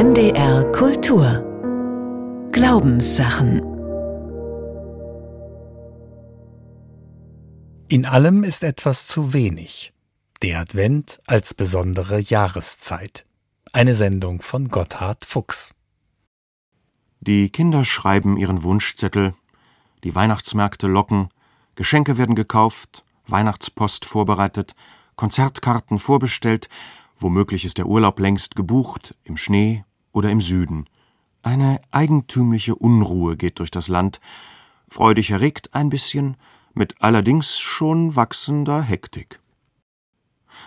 NDR Kultur Glaubenssachen In allem ist etwas zu wenig. Der Advent als besondere Jahreszeit. Eine Sendung von Gotthard Fuchs. Die Kinder schreiben ihren Wunschzettel, die Weihnachtsmärkte locken, Geschenke werden gekauft, Weihnachtspost vorbereitet, Konzertkarten vorbestellt, womöglich ist der Urlaub längst gebucht, im Schnee oder im Süden. Eine eigentümliche Unruhe geht durch das Land, freudig erregt ein bisschen, mit allerdings schon wachsender Hektik.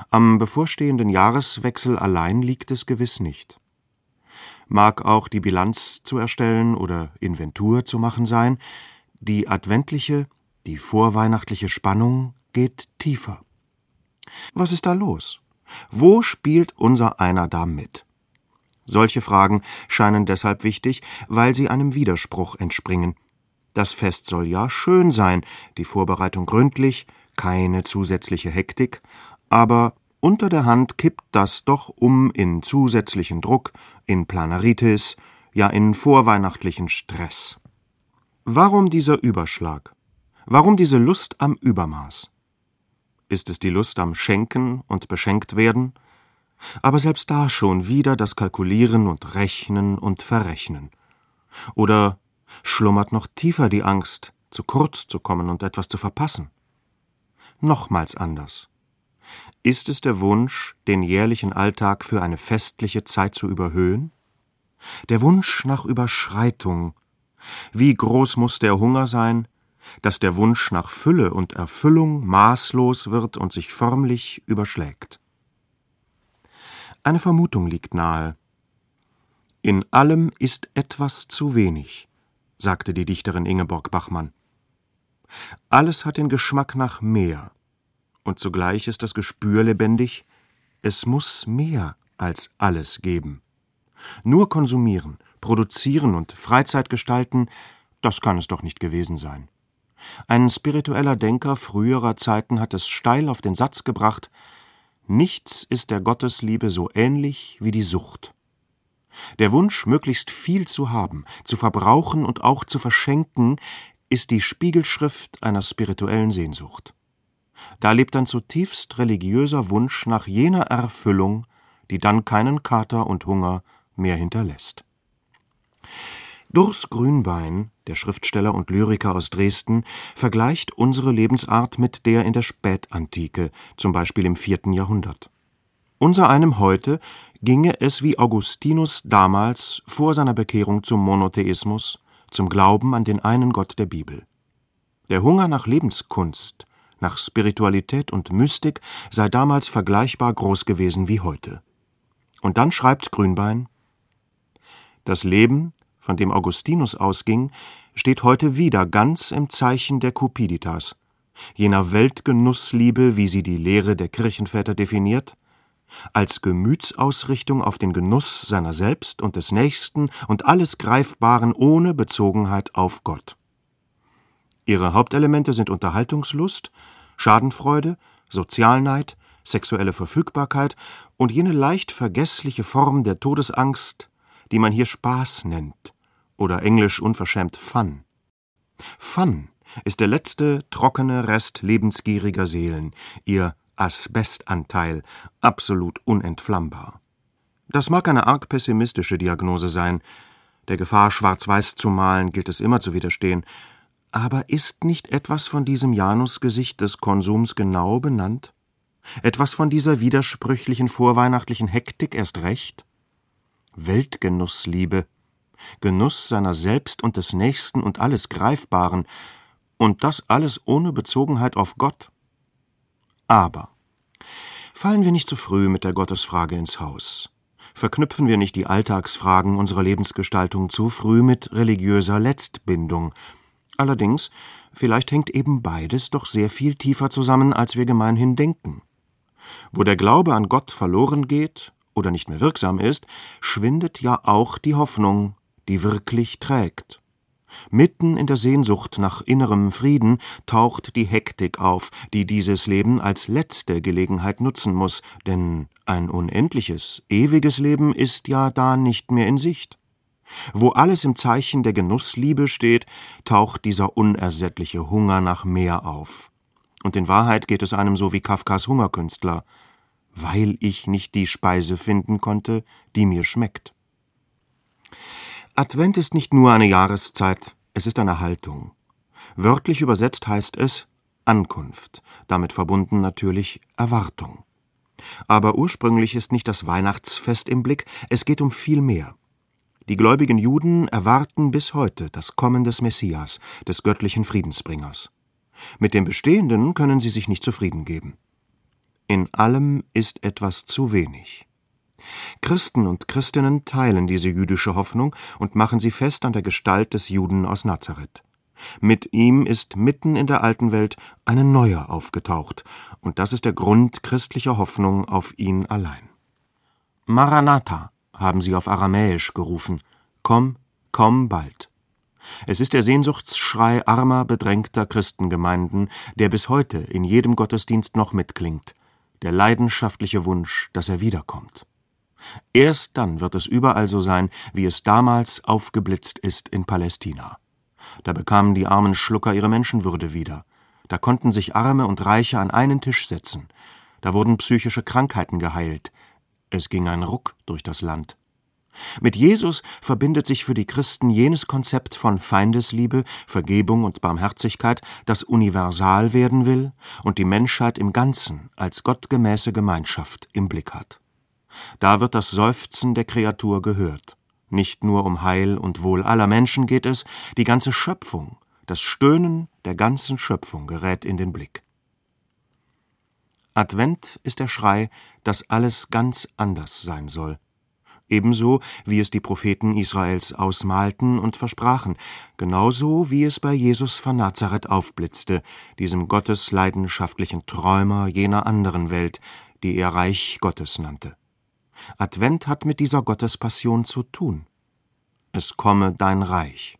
Am bevorstehenden Jahreswechsel allein liegt es gewiss nicht. Mag auch die Bilanz zu erstellen oder Inventur zu machen sein, die adventliche, die vorweihnachtliche Spannung geht tiefer. Was ist da los? Wo spielt unser einer da mit? Solche Fragen scheinen deshalb wichtig, weil sie einem Widerspruch entspringen. Das Fest soll ja schön sein, die Vorbereitung gründlich, keine zusätzliche Hektik, aber unter der Hand kippt das doch um in zusätzlichen Druck, in Planaritis, ja in vorweihnachtlichen Stress. Warum dieser Überschlag? Warum diese Lust am Übermaß? Ist es die Lust am Schenken und beschenkt werden? Aber selbst da schon wieder das Kalkulieren und Rechnen und Verrechnen. Oder schlummert noch tiefer die Angst, zu kurz zu kommen und etwas zu verpassen? Nochmals anders. Ist es der Wunsch, den jährlichen Alltag für eine festliche Zeit zu überhöhen? Der Wunsch nach Überschreitung. Wie groß muss der Hunger sein, dass der Wunsch nach Fülle und Erfüllung maßlos wird und sich förmlich überschlägt. Eine Vermutung liegt nahe. In allem ist etwas zu wenig, sagte die Dichterin Ingeborg Bachmann. Alles hat den Geschmack nach mehr, und zugleich ist das Gespür lebendig, es muss mehr als alles geben. Nur konsumieren, produzieren und Freizeit gestalten, das kann es doch nicht gewesen sein. Ein spiritueller Denker früherer Zeiten hat es steil auf den Satz gebracht Nichts ist der Gottesliebe so ähnlich wie die Sucht. Der Wunsch, möglichst viel zu haben, zu verbrauchen und auch zu verschenken, ist die Spiegelschrift einer spirituellen Sehnsucht. Da lebt ein zutiefst religiöser Wunsch nach jener Erfüllung, die dann keinen Kater und Hunger mehr hinterlässt. Durs Grünbein, der Schriftsteller und Lyriker aus Dresden, vergleicht unsere Lebensart mit der in der Spätantike, zum Beispiel im vierten Jahrhundert. Unser einem heute ginge es wie Augustinus damals vor seiner Bekehrung zum Monotheismus, zum Glauben an den einen Gott der Bibel. Der Hunger nach Lebenskunst, nach Spiritualität und Mystik sei damals vergleichbar groß gewesen wie heute. Und dann schreibt Grünbein Das Leben von dem Augustinus ausging, steht heute wieder ganz im Zeichen der Cupiditas, jener Weltgenussliebe, wie sie die Lehre der Kirchenväter definiert, als Gemütsausrichtung auf den Genuss seiner selbst und des Nächsten und alles Greifbaren ohne Bezogenheit auf Gott. Ihre Hauptelemente sind Unterhaltungslust, Schadenfreude, Sozialneid, sexuelle Verfügbarkeit und jene leicht vergessliche Form der Todesangst, die man hier Spaß nennt oder englisch unverschämt Fun. Fun ist der letzte trockene Rest lebensgieriger Seelen, ihr Asbestanteil, absolut unentflammbar. Das mag eine arg pessimistische Diagnose sein, der Gefahr, schwarz-weiß zu malen, gilt es immer zu widerstehen, aber ist nicht etwas von diesem Janusgesicht des Konsums genau benannt? Etwas von dieser widersprüchlichen vorweihnachtlichen Hektik erst recht? Weltgenussliebe, Genuss seiner selbst und des Nächsten und alles Greifbaren, und das alles ohne Bezogenheit auf Gott. Aber fallen wir nicht zu früh mit der Gottesfrage ins Haus. Verknüpfen wir nicht die Alltagsfragen unserer Lebensgestaltung zu früh mit religiöser Letztbindung. Allerdings, vielleicht hängt eben beides doch sehr viel tiefer zusammen, als wir gemeinhin denken. Wo der Glaube an Gott verloren geht oder nicht mehr wirksam ist, schwindet ja auch die Hoffnung, die wirklich trägt. Mitten in der Sehnsucht nach innerem Frieden taucht die Hektik auf, die dieses Leben als letzte Gelegenheit nutzen muss, denn ein unendliches, ewiges Leben ist ja da nicht mehr in Sicht. Wo alles im Zeichen der Genussliebe steht, taucht dieser unersättliche Hunger nach mehr auf. Und in Wahrheit geht es einem so wie Kafkas Hungerkünstler, weil ich nicht die Speise finden konnte, die mir schmeckt. Advent ist nicht nur eine Jahreszeit, es ist eine Haltung. Wörtlich übersetzt heißt es Ankunft, damit verbunden natürlich Erwartung. Aber ursprünglich ist nicht das Weihnachtsfest im Blick, es geht um viel mehr. Die gläubigen Juden erwarten bis heute das Kommen des Messias, des göttlichen Friedensbringers. Mit dem Bestehenden können sie sich nicht zufrieden geben. In allem ist etwas zu wenig. Christen und Christinnen teilen diese jüdische Hoffnung und machen sie fest an der Gestalt des Juden aus Nazareth. Mit ihm ist mitten in der alten Welt eine neue aufgetaucht, und das ist der Grund christlicher Hoffnung auf ihn allein. Maranatha haben sie auf Aramäisch gerufen. Komm, komm bald. Es ist der Sehnsuchtsschrei armer, bedrängter Christengemeinden, der bis heute in jedem Gottesdienst noch mitklingt, der leidenschaftliche Wunsch, dass er wiederkommt. Erst dann wird es überall so sein, wie es damals aufgeblitzt ist in Palästina. Da bekamen die armen Schlucker ihre Menschenwürde wieder. Da konnten sich Arme und Reiche an einen Tisch setzen. Da wurden psychische Krankheiten geheilt. Es ging ein Ruck durch das Land. Mit Jesus verbindet sich für die Christen jenes Konzept von Feindesliebe, Vergebung und Barmherzigkeit, das universal werden will und die Menschheit im Ganzen als gottgemäße Gemeinschaft im Blick hat. Da wird das Seufzen der Kreatur gehört. Nicht nur um Heil und Wohl aller Menschen geht es, die ganze Schöpfung, das Stöhnen der ganzen Schöpfung gerät in den Blick. Advent ist der Schrei, dass alles ganz anders sein soll. Ebenso wie es die Propheten Israels ausmalten und versprachen, genauso wie es bei Jesus von Nazareth aufblitzte, diesem gottesleidenschaftlichen Träumer jener anderen Welt, die er Reich Gottes nannte. Advent hat mit dieser Gottespassion zu tun. Es komme dein Reich.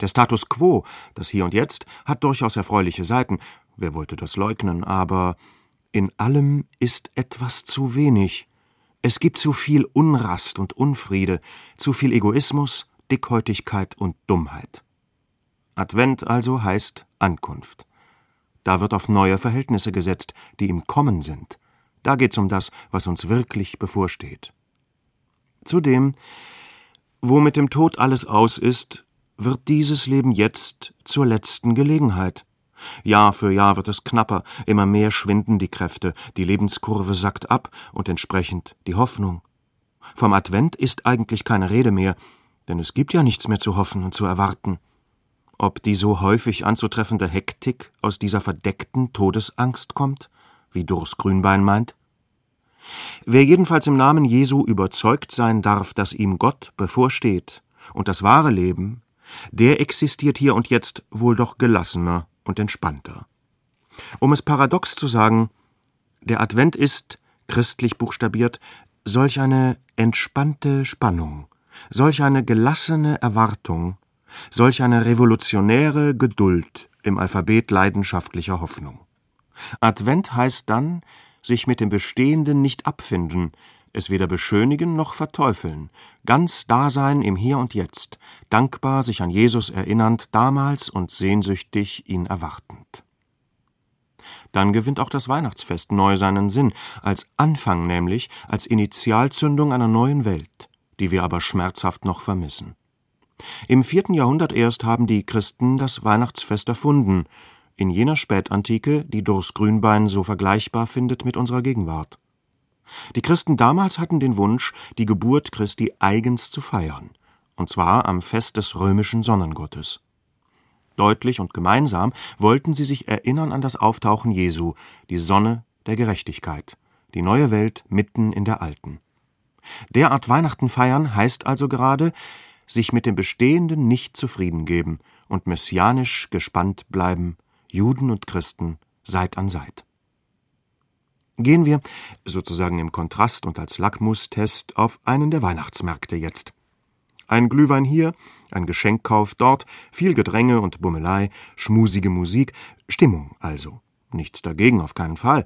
Der Status quo, das Hier und Jetzt, hat durchaus erfreuliche Seiten, wer wollte das leugnen, aber in allem ist etwas zu wenig. Es gibt zu viel Unrast und Unfriede, zu viel Egoismus, Dickhäutigkeit und Dummheit. Advent also heißt Ankunft. Da wird auf neue Verhältnisse gesetzt, die im Kommen sind. Da geht's um das, was uns wirklich bevorsteht. Zudem, wo mit dem Tod alles aus ist, wird dieses Leben jetzt zur letzten Gelegenheit. Jahr für Jahr wird es knapper, immer mehr schwinden die Kräfte, die Lebenskurve sackt ab und entsprechend die Hoffnung. Vom Advent ist eigentlich keine Rede mehr, denn es gibt ja nichts mehr zu hoffen und zu erwarten. Ob die so häufig anzutreffende Hektik aus dieser verdeckten Todesangst kommt? wie Durs Grünbein meint? Wer jedenfalls im Namen Jesu überzeugt sein darf, dass ihm Gott bevorsteht und das wahre Leben, der existiert hier und jetzt wohl doch gelassener und entspannter. Um es paradox zu sagen, der Advent ist, christlich buchstabiert, solch eine entspannte Spannung, solch eine gelassene Erwartung, solch eine revolutionäre Geduld im Alphabet leidenschaftlicher Hoffnung. Advent heißt dann, sich mit dem Bestehenden nicht abfinden, es weder beschönigen noch verteufeln, ganz Dasein im Hier und Jetzt, dankbar sich an Jesus erinnernd damals und sehnsüchtig ihn erwartend. Dann gewinnt auch das Weihnachtsfest neu seinen Sinn, als Anfang nämlich, als Initialzündung einer neuen Welt, die wir aber schmerzhaft noch vermissen. Im vierten Jahrhundert erst haben die Christen das Weihnachtsfest erfunden, in jener Spätantike, die Durs Grünbein so vergleichbar findet mit unserer Gegenwart. Die Christen damals hatten den Wunsch, die Geburt Christi eigens zu feiern, und zwar am Fest des römischen Sonnengottes. Deutlich und gemeinsam wollten sie sich erinnern an das Auftauchen Jesu, die Sonne der Gerechtigkeit, die neue Welt mitten in der alten. Derart Weihnachten feiern heißt also gerade, sich mit dem Bestehenden nicht zufrieden geben und messianisch gespannt bleiben Juden und Christen Seit an Seit. Gehen wir, sozusagen im Kontrast und als Lackmustest, auf einen der Weihnachtsmärkte jetzt. Ein Glühwein hier, ein Geschenkkauf dort, viel Gedränge und Bummelei, schmusige Musik, Stimmung also. Nichts dagegen, auf keinen Fall.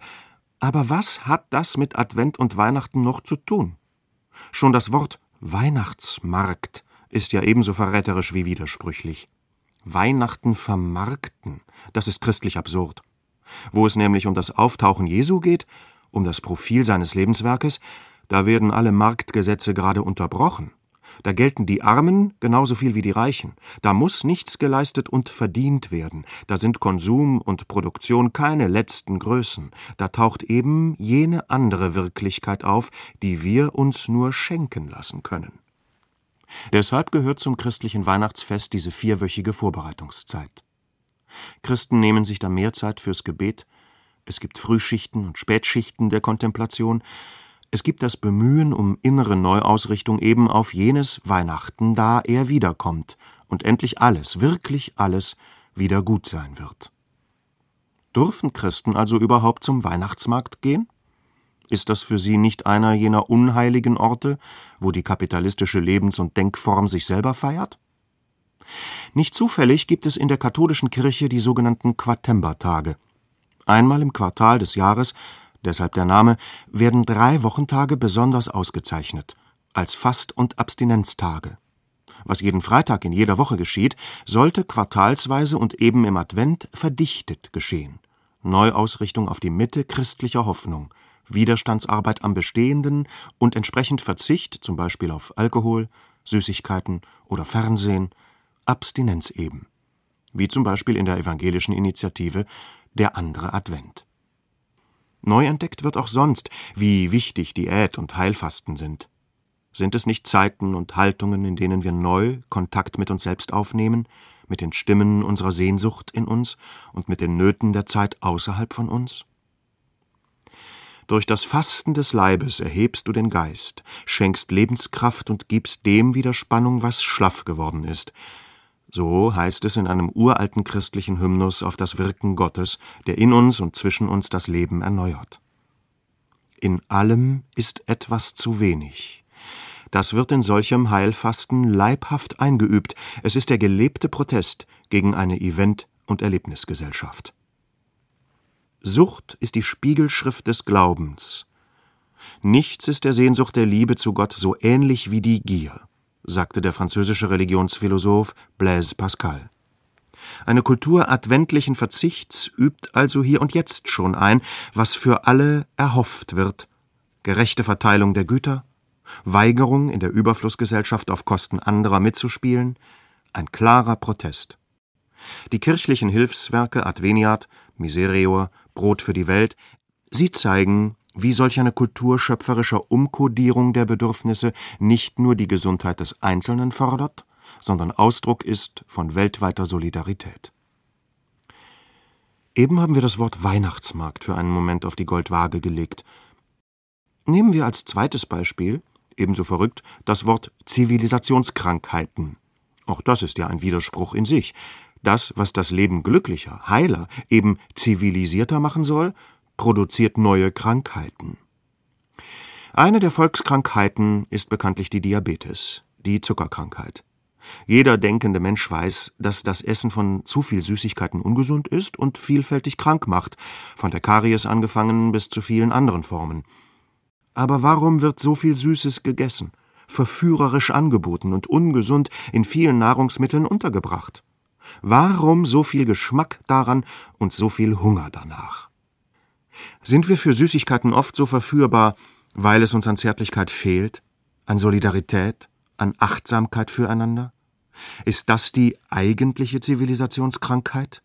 Aber was hat das mit Advent und Weihnachten noch zu tun? Schon das Wort Weihnachtsmarkt ist ja ebenso verräterisch wie widersprüchlich. Weihnachten vermarkten, das ist christlich absurd. Wo es nämlich um das Auftauchen Jesu geht, um das Profil seines Lebenswerkes, da werden alle Marktgesetze gerade unterbrochen. Da gelten die Armen genauso viel wie die Reichen. Da muss nichts geleistet und verdient werden. Da sind Konsum und Produktion keine letzten Größen. Da taucht eben jene andere Wirklichkeit auf, die wir uns nur schenken lassen können. Deshalb gehört zum christlichen Weihnachtsfest diese vierwöchige Vorbereitungszeit. Christen nehmen sich da mehr Zeit fürs Gebet, es gibt Frühschichten und Spätschichten der Kontemplation, es gibt das Bemühen um innere Neuausrichtung eben auf jenes Weihnachten, da er wiederkommt und endlich alles, wirklich alles, wieder gut sein wird. Dürfen Christen also überhaupt zum Weihnachtsmarkt gehen? Ist das für sie nicht einer jener unheiligen Orte, wo die kapitalistische Lebens- und Denkform sich selber feiert? Nicht zufällig gibt es in der katholischen Kirche die sogenannten Quartembertage. Einmal im Quartal des Jahres deshalb der Name, werden drei Wochentage besonders ausgezeichnet, als Fast- und Abstinenztage. Was jeden Freitag in jeder Woche geschieht, sollte quartalsweise und eben im Advent verdichtet geschehen. Neuausrichtung auf die Mitte christlicher Hoffnung, Widerstandsarbeit am Bestehenden und entsprechend Verzicht zum Beispiel auf Alkohol, Süßigkeiten oder Fernsehen, Abstinenz eben. Wie zum Beispiel in der evangelischen Initiative Der andere Advent. Neu entdeckt wird auch sonst, wie wichtig Diät und Heilfasten sind. Sind es nicht Zeiten und Haltungen, in denen wir neu Kontakt mit uns selbst aufnehmen, mit den Stimmen unserer Sehnsucht in uns und mit den Nöten der Zeit außerhalb von uns? Durch das Fasten des Leibes erhebst du den Geist, schenkst Lebenskraft und gibst dem wieder Spannung, was schlaff geworden ist, so heißt es in einem uralten christlichen Hymnus auf das Wirken Gottes, der in uns und zwischen uns das Leben erneuert. In allem ist etwas zu wenig. Das wird in solchem Heilfasten leibhaft eingeübt. Es ist der gelebte Protest gegen eine Event- und Erlebnisgesellschaft. Sucht ist die Spiegelschrift des Glaubens. Nichts ist der Sehnsucht der Liebe zu Gott so ähnlich wie die Gier sagte der französische Religionsphilosoph Blaise Pascal. Eine Kultur adventlichen Verzichts übt also hier und jetzt schon ein, was für alle erhofft wird gerechte Verteilung der Güter, Weigerung in der Überflussgesellschaft auf Kosten anderer mitzuspielen, ein klarer Protest. Die kirchlichen Hilfswerke Adveniat, Miserior, Brot für die Welt, sie zeigen, wie solch eine Kultur schöpferischer Umkodierung der Bedürfnisse nicht nur die Gesundheit des Einzelnen fordert, sondern Ausdruck ist von weltweiter Solidarität. Eben haben wir das Wort Weihnachtsmarkt für einen Moment auf die Goldwaage gelegt. Nehmen wir als zweites Beispiel, ebenso verrückt, das Wort Zivilisationskrankheiten. Auch das ist ja ein Widerspruch in sich. Das, was das Leben glücklicher, heiler, eben zivilisierter machen soll, produziert neue Krankheiten. Eine der Volkskrankheiten ist bekanntlich die Diabetes, die Zuckerkrankheit. Jeder denkende Mensch weiß, dass das Essen von zu viel Süßigkeiten ungesund ist und vielfältig krank macht, von der Karies angefangen bis zu vielen anderen Formen. Aber warum wird so viel Süßes gegessen, verführerisch angeboten und ungesund in vielen Nahrungsmitteln untergebracht? Warum so viel Geschmack daran und so viel Hunger danach? Sind wir für Süßigkeiten oft so verführbar, weil es uns an Zärtlichkeit fehlt, an Solidarität, an Achtsamkeit füreinander? Ist das die eigentliche Zivilisationskrankheit?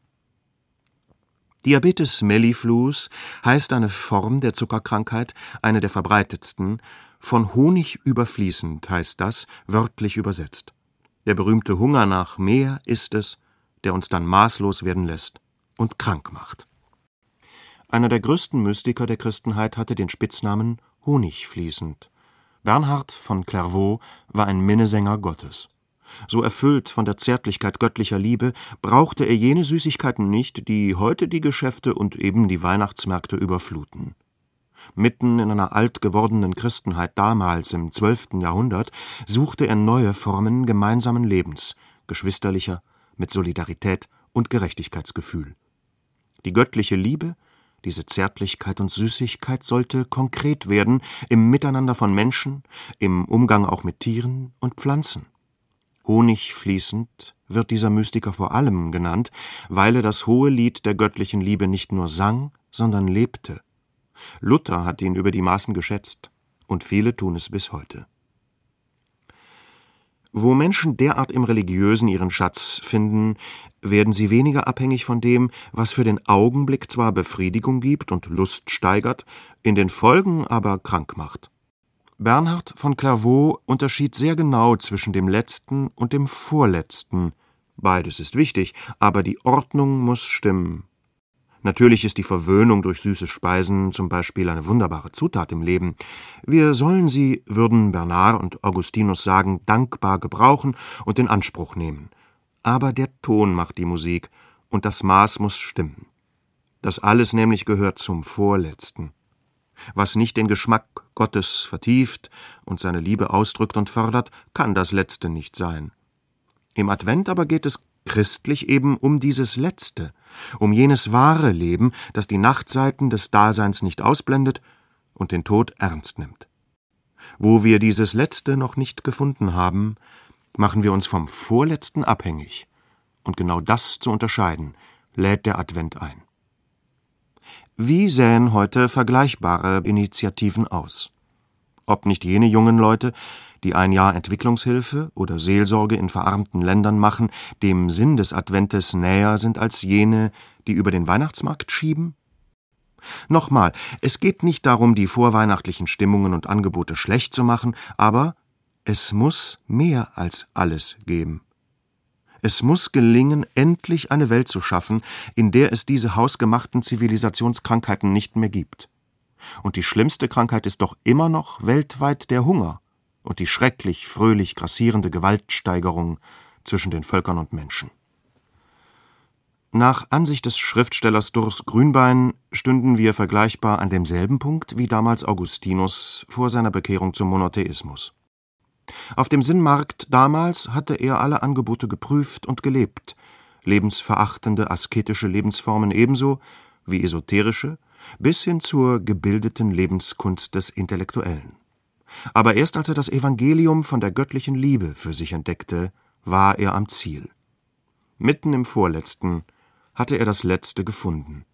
Diabetes mellifluus heißt eine Form der Zuckerkrankheit, eine der verbreitetsten. Von Honig überfließend heißt das, wörtlich übersetzt. Der berühmte Hunger nach mehr ist es, der uns dann maßlos werden lässt und krank macht. Einer der größten Mystiker der Christenheit hatte den Spitznamen Honigfließend. Bernhard von Clairvaux war ein Minnesänger Gottes. So erfüllt von der Zärtlichkeit göttlicher Liebe, brauchte er jene Süßigkeiten nicht, die heute die Geschäfte und eben die Weihnachtsmärkte überfluten. Mitten in einer alt gewordenen Christenheit damals im zwölften Jahrhundert suchte er neue Formen gemeinsamen Lebens, geschwisterlicher, mit Solidarität und Gerechtigkeitsgefühl. Die göttliche Liebe, diese Zärtlichkeit und Süßigkeit sollte konkret werden im Miteinander von Menschen, im Umgang auch mit Tieren und Pflanzen. Honigfließend wird dieser Mystiker vor allem genannt, weil er das hohe Lied der göttlichen Liebe nicht nur sang, sondern lebte. Luther hat ihn über die Maßen geschätzt, und viele tun es bis heute. Wo Menschen derart im Religiösen ihren Schatz finden, werden sie weniger abhängig von dem, was für den Augenblick zwar Befriedigung gibt und Lust steigert, in den Folgen aber krank macht. Bernhard von Clairvaux unterschied sehr genau zwischen dem letzten und dem vorletzten. Beides ist wichtig, aber die Ordnung muss stimmen. Natürlich ist die Verwöhnung durch süße Speisen zum Beispiel eine wunderbare Zutat im Leben. Wir sollen sie, würden Bernard und Augustinus sagen, dankbar gebrauchen und in Anspruch nehmen. Aber der Ton macht die Musik, und das Maß muss stimmen. Das alles nämlich gehört zum Vorletzten. Was nicht den Geschmack Gottes vertieft und seine Liebe ausdrückt und fördert, kann das Letzte nicht sein. Im Advent aber geht es christlich eben um dieses Letzte, um jenes wahre Leben, das die Nachtseiten des Daseins nicht ausblendet und den Tod ernst nimmt. Wo wir dieses Letzte noch nicht gefunden haben, machen wir uns vom Vorletzten abhängig. Und genau das zu unterscheiden, lädt der Advent ein. Wie sähen heute vergleichbare Initiativen aus? Ob nicht jene jungen Leute, die ein Jahr Entwicklungshilfe oder Seelsorge in verarmten Ländern machen, dem Sinn des Adventes näher sind als jene, die über den Weihnachtsmarkt schieben? Nochmal, es geht nicht darum, die vorweihnachtlichen Stimmungen und Angebote schlecht zu machen, aber es muss mehr als alles geben. Es muss gelingen, endlich eine Welt zu schaffen, in der es diese hausgemachten Zivilisationskrankheiten nicht mehr gibt. Und die schlimmste Krankheit ist doch immer noch weltweit der Hunger und die schrecklich fröhlich grassierende Gewaltsteigerung zwischen den Völkern und Menschen. Nach Ansicht des Schriftstellers Durs Grünbein stünden wir vergleichbar an demselben Punkt wie damals Augustinus vor seiner Bekehrung zum Monotheismus. Auf dem Sinnmarkt damals hatte er alle Angebote geprüft und gelebt, lebensverachtende asketische Lebensformen ebenso wie esoterische, bis hin zur gebildeten Lebenskunst des Intellektuellen. Aber erst als er das Evangelium von der göttlichen Liebe für sich entdeckte, war er am Ziel. Mitten im Vorletzten hatte er das Letzte gefunden.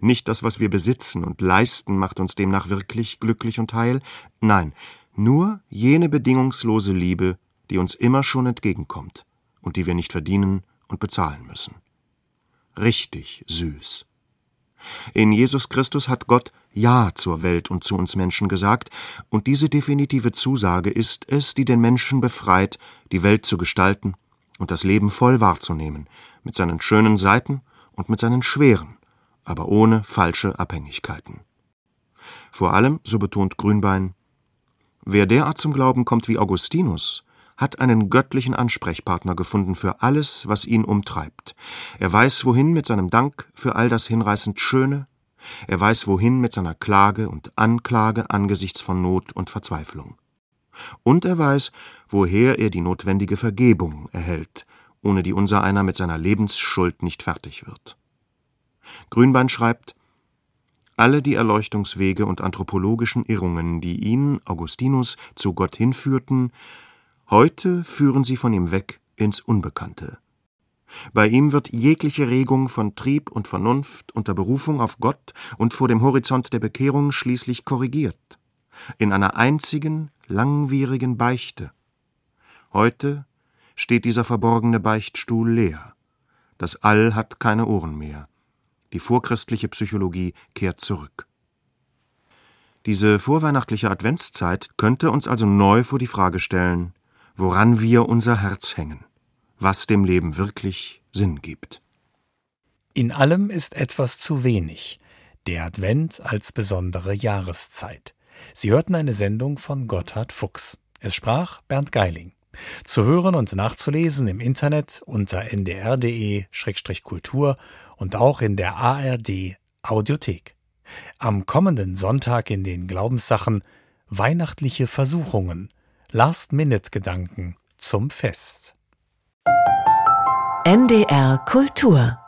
Nicht das, was wir besitzen und leisten, macht uns demnach wirklich glücklich und heil, nein, nur jene bedingungslose Liebe, die uns immer schon entgegenkommt und die wir nicht verdienen und bezahlen müssen. Richtig süß. In Jesus Christus hat Gott Ja zur Welt und zu uns Menschen gesagt, und diese definitive Zusage ist es, die den Menschen befreit, die Welt zu gestalten und das Leben voll wahrzunehmen, mit seinen schönen Seiten und mit seinen schweren, aber ohne falsche Abhängigkeiten. Vor allem, so betont Grünbein, Wer derart zum Glauben kommt wie Augustinus, hat einen göttlichen Ansprechpartner gefunden für alles, was ihn umtreibt. Er weiß, wohin mit seinem Dank für all das hinreißend Schöne, er weiß, wohin mit seiner Klage und Anklage angesichts von Not und Verzweiflung. Und er weiß, woher er die notwendige Vergebung erhält, ohne die unser einer mit seiner Lebensschuld nicht fertig wird. Grünbein schreibt, alle die Erleuchtungswege und anthropologischen Irrungen, die ihn, Augustinus, zu Gott hinführten, heute führen sie von ihm weg ins Unbekannte. Bei ihm wird jegliche Regung von Trieb und Vernunft unter Berufung auf Gott und vor dem Horizont der Bekehrung schließlich korrigiert, in einer einzigen, langwierigen Beichte. Heute steht dieser verborgene Beichtstuhl leer. Das All hat keine Ohren mehr. Die vorchristliche Psychologie kehrt zurück. Diese vorweihnachtliche Adventszeit könnte uns also neu vor die Frage stellen, woran wir unser Herz hängen, was dem Leben wirklich Sinn gibt. In allem ist etwas zu wenig. Der Advent als besondere Jahreszeit. Sie hörten eine Sendung von Gotthard Fuchs. Es sprach Bernd Geiling. Zu hören und nachzulesen im Internet unter ndr.de-kultur und auch in der ARD Audiothek. Am kommenden Sonntag in den Glaubenssachen Weihnachtliche Versuchungen, Last-Minute-Gedanken zum Fest. NDR Kultur